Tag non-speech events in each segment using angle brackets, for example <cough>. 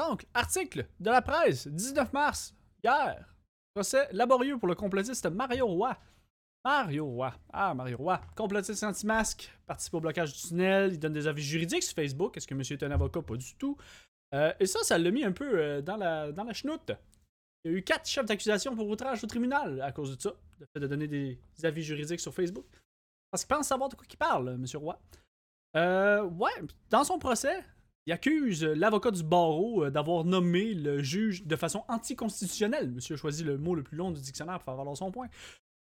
Donc, article de la presse, 19 mars, hier. Procès laborieux pour le complotiste Mario Roy. Mario Roy. Ah, Mario Roy. Complotiste anti-masque, participe au blocage du tunnel, il donne des avis juridiques sur Facebook. Est-ce que monsieur est un avocat? Pas du tout. Euh, et ça, ça l'a mis un peu euh, dans, la, dans chenoute. Il y a eu quatre chefs d'accusation pour outrage au tribunal à cause de ça, le fait de donner des, avis juridiques sur Facebook. Parce qu'il pense savoir de quoi il parle, monsieur Roy. Euh, ouais, dans son procès, il accuse l'avocat du barreau d'avoir nommé le juge de façon anticonstitutionnelle. Monsieur a choisi le mot le plus long du dictionnaire pour faire valoir son point.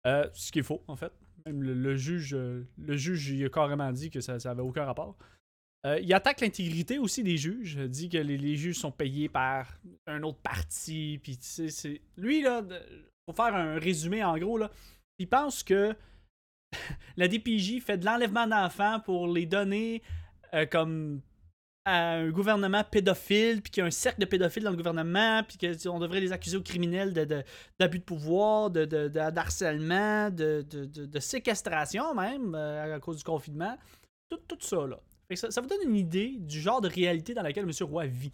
ce qui est faux, en fait. Même le, juge, le juge, il a carrément dit que ça n'avait aucun rapport. Euh, il attaque l'intégrité aussi des juges. Dit que les, juges sont payés par un autre parti. Puis, c'est... Lui, là, pour faire un résumé en gros, là, il pense que <laughs> la DPJ fait de l'enlèvement d'enfants pour les donner euh, comme un gouvernement pédophile, puis qu'il y a un cercle de pédophiles dans le gouvernement, puis qu'on devrait les accuser aux criminels d'abus de, pouvoir, de, d'harcèlement, de, de, séquestration même, euh, à cause du confinement. Tout, tout ça, là. Ça, vous donne une idée du genre de réalité dans laquelle M. Roy vit.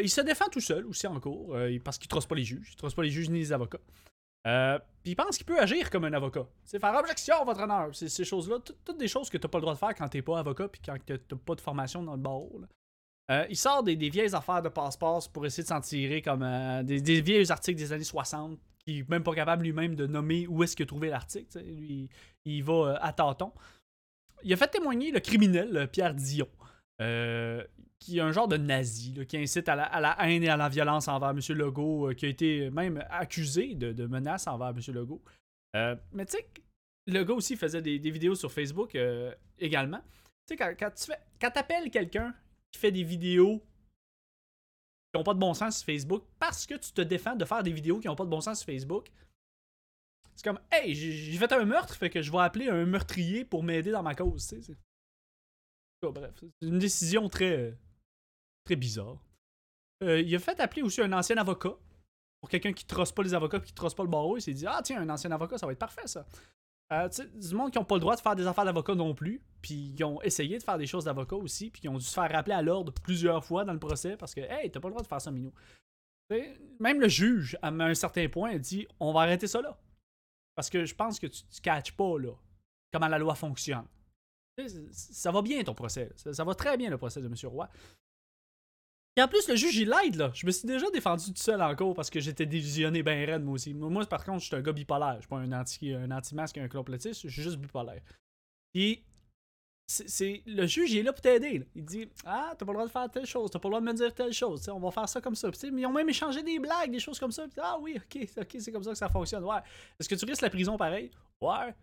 Il se défend tout seul aussi en cours, euh, parce qu'il ne trosse pas les juges. Il ne trosse pas les juges ni les avocats. Euh, puis il pense qu'il peut agir comme un avocat. C'est faire objection, votre honneur. C'est ces choses-là, toutes des choses que tu n'as pas le droit de faire quand tu n'es pas avocat puis quand tu n'as pas de formation dans le barreau. Euh, il sort des, vieilles affaires de passe-passe pour essayer de s'en tirer comme des, des, vieux articles des années 60 qui n'est même pas capable lui-même de nommer où est-ce qu'il a trouvé l'article. Lui, il va à tâtons il a fait témoigner le criminel Pierre Dion, euh, qui est un genre de nazi, qui incite à la, haine et à la violence envers M. Legault, euh, qui a été même accusé de, menaces envers M. Legault. Euh, mais tu sais, Legault aussi faisait des, vidéos sur Facebook également. Tu sais, quand, tu fais, quand appelles quelqu'un qui fait des vidéos qui n'ont pas de bon sens sur Facebook parce que tu te défends de faire des vidéos qui n'ont pas de bon sens sur Facebook, c'est comme, hey, j'ai fait un meurtre, fait que je vais appeler un meurtrier pour m'aider dans ma cause, tu bref, c'est une décision très, très bizarre. Euh, il a fait appeler aussi un ancien avocat. Pour quelqu'un qui trosse pas les avocats qui trosse pas le barreau, il s'est dit, ah tiens, un ancien avocat, ça va être parfait ça. Euh, du monde qui n'ont pas le droit de faire des affaires d'avocat non plus, puis ils ont essayé de faire des choses d'avocat aussi, puis ils ont dû se faire rappeler à l'ordre plusieurs fois dans le procès parce que, hey, t'as pas le droit de faire ça, Minou. même le juge, à un certain point, a dit on va arrêter ça là. Parce que je pense que tu ne catches pas là, comment la loi fonctionne. Ça va bien ton procès. Ça, va très bien le procès de M. Roy. Et en plus, le juge, il l'aide, là. Je me suis déjà défendu tout seul en cours parce que j'étais délusionné ben raide, moi aussi. Moi, par contre, je suis un gars bipolaire. Je suis pas un anti, un anti-masque, un complotiste. Je suis juste bipolaire. Puis, c'est le juge il est là pour t'aider. Il dit Ah, t'as pas le droit de faire telle chose, t'as pas le droit de me dire telle chose, on va faire ça comme ça. mais ils ont même échangé des blagues, des choses comme ça. ah oui, ok, ok, c'est comme ça que ça fonctionne. Ouais. Est-ce que tu risques la prison pareil Ouais.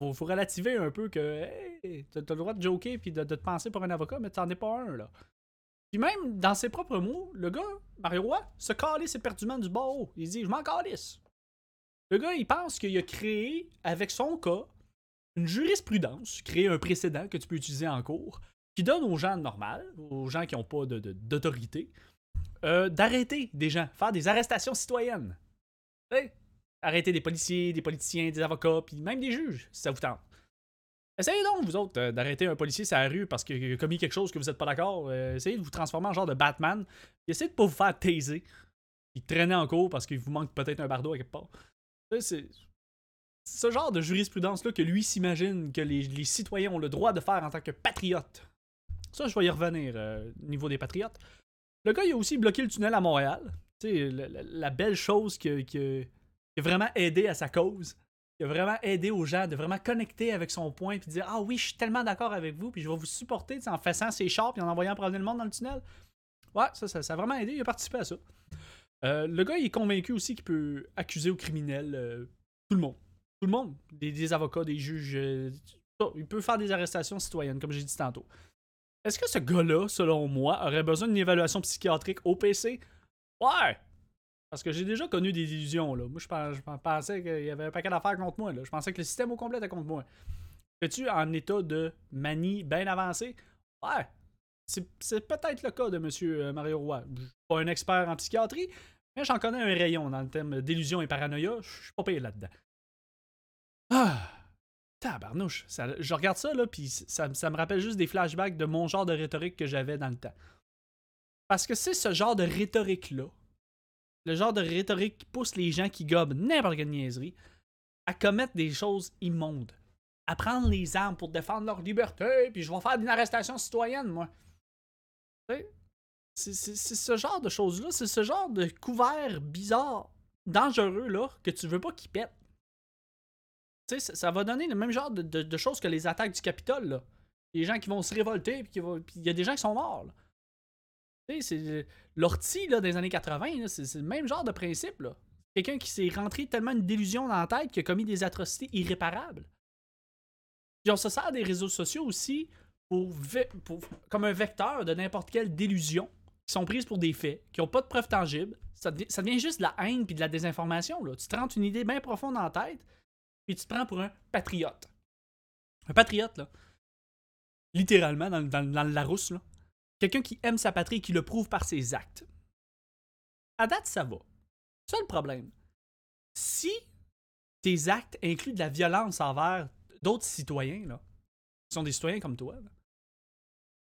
Faut, faut relativer un peu que hey, t'as le droit de joker puis de, te penser pour un avocat, mais t'en es pas un là. Puis même dans ses propres mots, le gars, Mario Roy, se calisse éperdument du bord. Il dit Je m'en calisse. Le gars, il pense qu'il a créé avec son cas une jurisprudence, créer un précédent que tu peux utiliser en cours, qui donne aux gens normaux, aux gens qui n'ont pas d'autorité, de, euh, d'arrêter des gens, faire des arrestations citoyennes. Arrêter des policiers, des politiciens, des avocats, puis même des juges, si ça vous tente. Essayez donc, vous autres, euh, d'arrêter un policier sur la rue parce qu'il a commis quelque chose que vous n'êtes pas d'accord. Euh, essayez de vous transformer en genre de Batman. essayez de pas vous faire taiser. Puis traîner en cours parce qu'il vous manque peut-être un bardeau à quelque part. C'est ce genre de jurisprudence-là que lui s'imagine que les, citoyens ont le droit de faire en tant que patriotes. Ça, je vais y revenir euh, au niveau des patriotes. Le gars, il a aussi bloqué le tunnel à Montréal. Tu sais, la, belle chose qui, a vraiment aidé à sa cause. Qui a vraiment aidé aux gens de vraiment connecter avec son point puis dire Ah oui, je suis tellement d'accord avec vous, puis je vais vous supporter en faisant ses chars et en envoyant promener le monde dans le tunnel. Ouais, ça, ça, a vraiment aidé. Il a participé à ça. Euh, le gars, il est convaincu aussi qu'il peut accuser aux criminels euh, tout le monde tout le monde, des, avocats, des juges, euh, il peut faire des arrestations citoyennes, comme j'ai dit tantôt. Est-ce que ce gars-là, selon moi, aurait besoin d'une évaluation psychiatrique au PC? Ouais! Parce que j'ai déjà connu des illusions, là. Moi, je, pensais qu'il y avait un paquet d'affaires contre moi, là. Je pensais que le système au complet était contre moi. Es-tu en état de manie bien avancé? Ouais! C'est peut-être le cas de M. Euh, Mario Roy. Je suis pas un expert en psychiatrie, mais j'en connais un rayon dans le thème d'illusion et paranoïa. Je suis pas payé là-dedans. Ah! Tabarnouche. je regarde ça, là, puis ça, me rappelle juste des flashbacks de mon genre de rhétorique que j'avais dans le temps. Parce que c'est ce genre de rhétorique-là, le genre de rhétorique qui pousse les gens qui gobent n'importe quelle niaiserie à commettre des choses immondes. À prendre les armes pour défendre leur liberté, puis je vais faire une arrestation citoyenne, moi. C'est ce genre de choses-là, c'est ce genre de couvert bizarre, dangereux, là, que tu veux pas qu'ils pète. Tu sais, ça va donner le même genre de, choses que les attaques du Capitole, là. Les gens qui vont se révolter, puis il y a des gens qui sont morts, là. Tu sais, l'ortie, là, des années 80, c'est le même genre de principe, là. Quelqu'un qui s'est rentré tellement une délusion dans la tête qu'il a commis des atrocités irréparables. Puis on se sert des réseaux sociaux aussi pour, comme un vecteur de n'importe quelle délusion qui sont prises pour des faits, qui n'ont pas de preuves tangibles. Ça, devient juste de la haine puis de la désinformation. Là. Tu te rentres une idée bien profonde la tête, puis tu te prends pour un patriote. Un patriote, là. Littéralement, dans, dans, dans le Larousse, là. Quelqu'un qui aime sa patrie et qui le prouve par ses actes. À date, ça va. C'est le problème. Si tes actes incluent de la violence envers d'autres citoyens, là, qui sont des citoyens comme toi,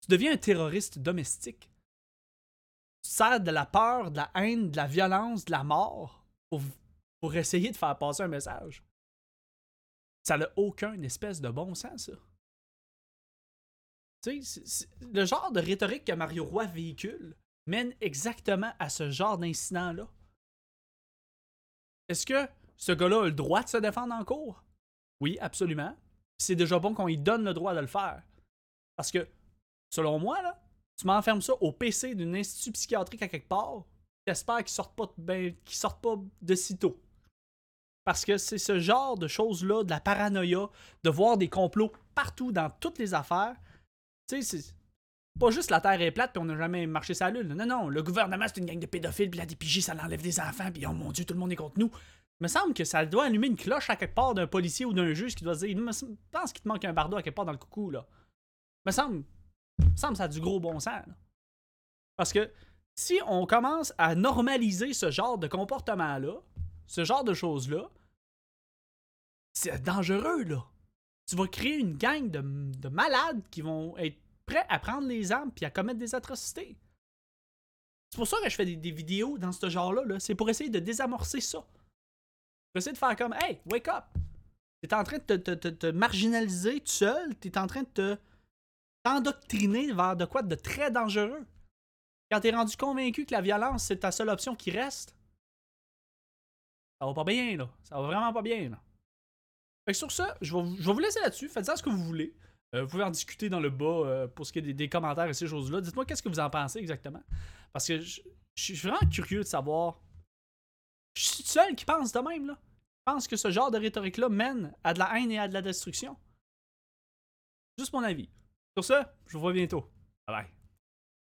tu deviens un terroriste domestique. Tu sers de la peur, de la haine, de la violence, de la mort pour, essayer de faire passer un message. Ça n'a aucun espèce de bon sens, ça. Le genre de rhétorique que Mario Roy véhicule mène exactement à ce genre d'incident-là. Est-ce que ce gars-là a le droit de se défendre en cours? Oui, absolument. C'est déjà bon qu'on lui donne le droit de le faire. Parce que, selon moi, là, tu m'enfermes ça au PC d'un institut psychiatrique à quelque part, j'espère qu'il sortent pas, ben, sortent pas de sitôt. Parce que c'est ce genre de choses-là, de la paranoïa, de voir des complots partout dans toutes les affaires. Sais, c'est pas juste la Terre est plate puis on n'a jamais marché sa lune. Non, non, le gouvernement c'est une gang de pédophiles puis la DPJ ça l'enlève des enfants puis oh mon dieu, tout le monde est contre nous. Il me semble que ça doit allumer une cloche à quelque part d'un policier ou d'un juge qui doit se dire, je pense qu'il te manque un bardeau à quelque part dans le coucou là. Il me semble, me semble que ça a du gros bon sens. Parce que si on commence à normaliser ce genre de comportement-là, ce genre de choses-là, c'est dangereux, là. Tu vas créer une gang de, de malades qui vont être prêt à prendre les armes puis à commettre des atrocités. C'est pour ça que je fais des, vidéos dans ce genre-là. -là, c'est pour essayer de désamorcer ça. Pour essayer de faire comme Hey, wake up! T'es en train de te, te, marginaliser tout seul, t'es en train de te t'endoctriner vers de quoi de très dangereux. Quand t'es rendu convaincu que la violence c'est ta seule option qui reste, ça va pas bien là. Ça va vraiment pas bien là. Sur ça, je vais, vous laisser là-dessus. Faites ça ce que vous voulez. Euh, vous pouvez en discuter dans le bas euh, pour ce qui est des, commentaires et ces choses-là. Dites-moi qu'est-ce que vous en pensez exactement. Parce que je, suis vraiment curieux de savoir. Je suis seul qui pense de même, là. Je pense que ce genre de rhétorique-là mène à de la haine et à de la destruction. Juste mon avis. Sur ce, je vous vois bientôt. Bye bye.